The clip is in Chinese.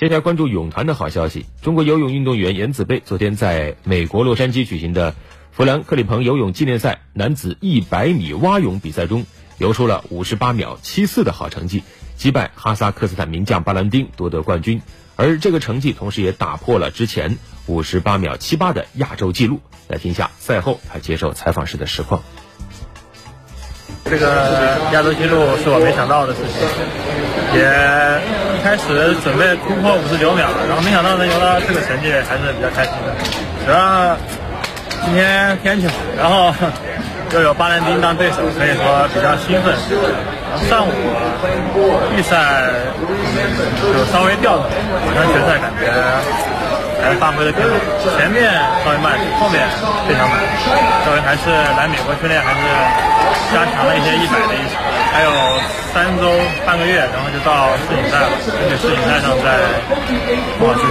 接下来关注泳团的好消息。中国游泳运动员闫子贝昨天在美国洛杉矶举行的弗兰克里彭游泳纪念赛男子100米蛙泳比赛中，游出了58秒74的好成绩，击败哈萨克斯坦名将巴兰丁夺得冠军。而这个成绩同时也打破了之前58秒78的亚洲纪录。来听一下赛后他接受采访时的实况。这个亚洲纪录是我没想到的事情，也。一开始准备突破五十九秒，然后没想到能游到这个成绩，还是比较开心的。主要今天天气好，然后又有巴兰丁当对手，可以说比较兴奋。上午预赛就稍微掉了，晚上决赛感觉还是发挥的挺好。前面稍微慢，后面非常慢。稍微还是来美国训练，还是加强了一些一百的意识。还有三周半个月，然后就到世锦赛了，而且世锦赛上再不好去。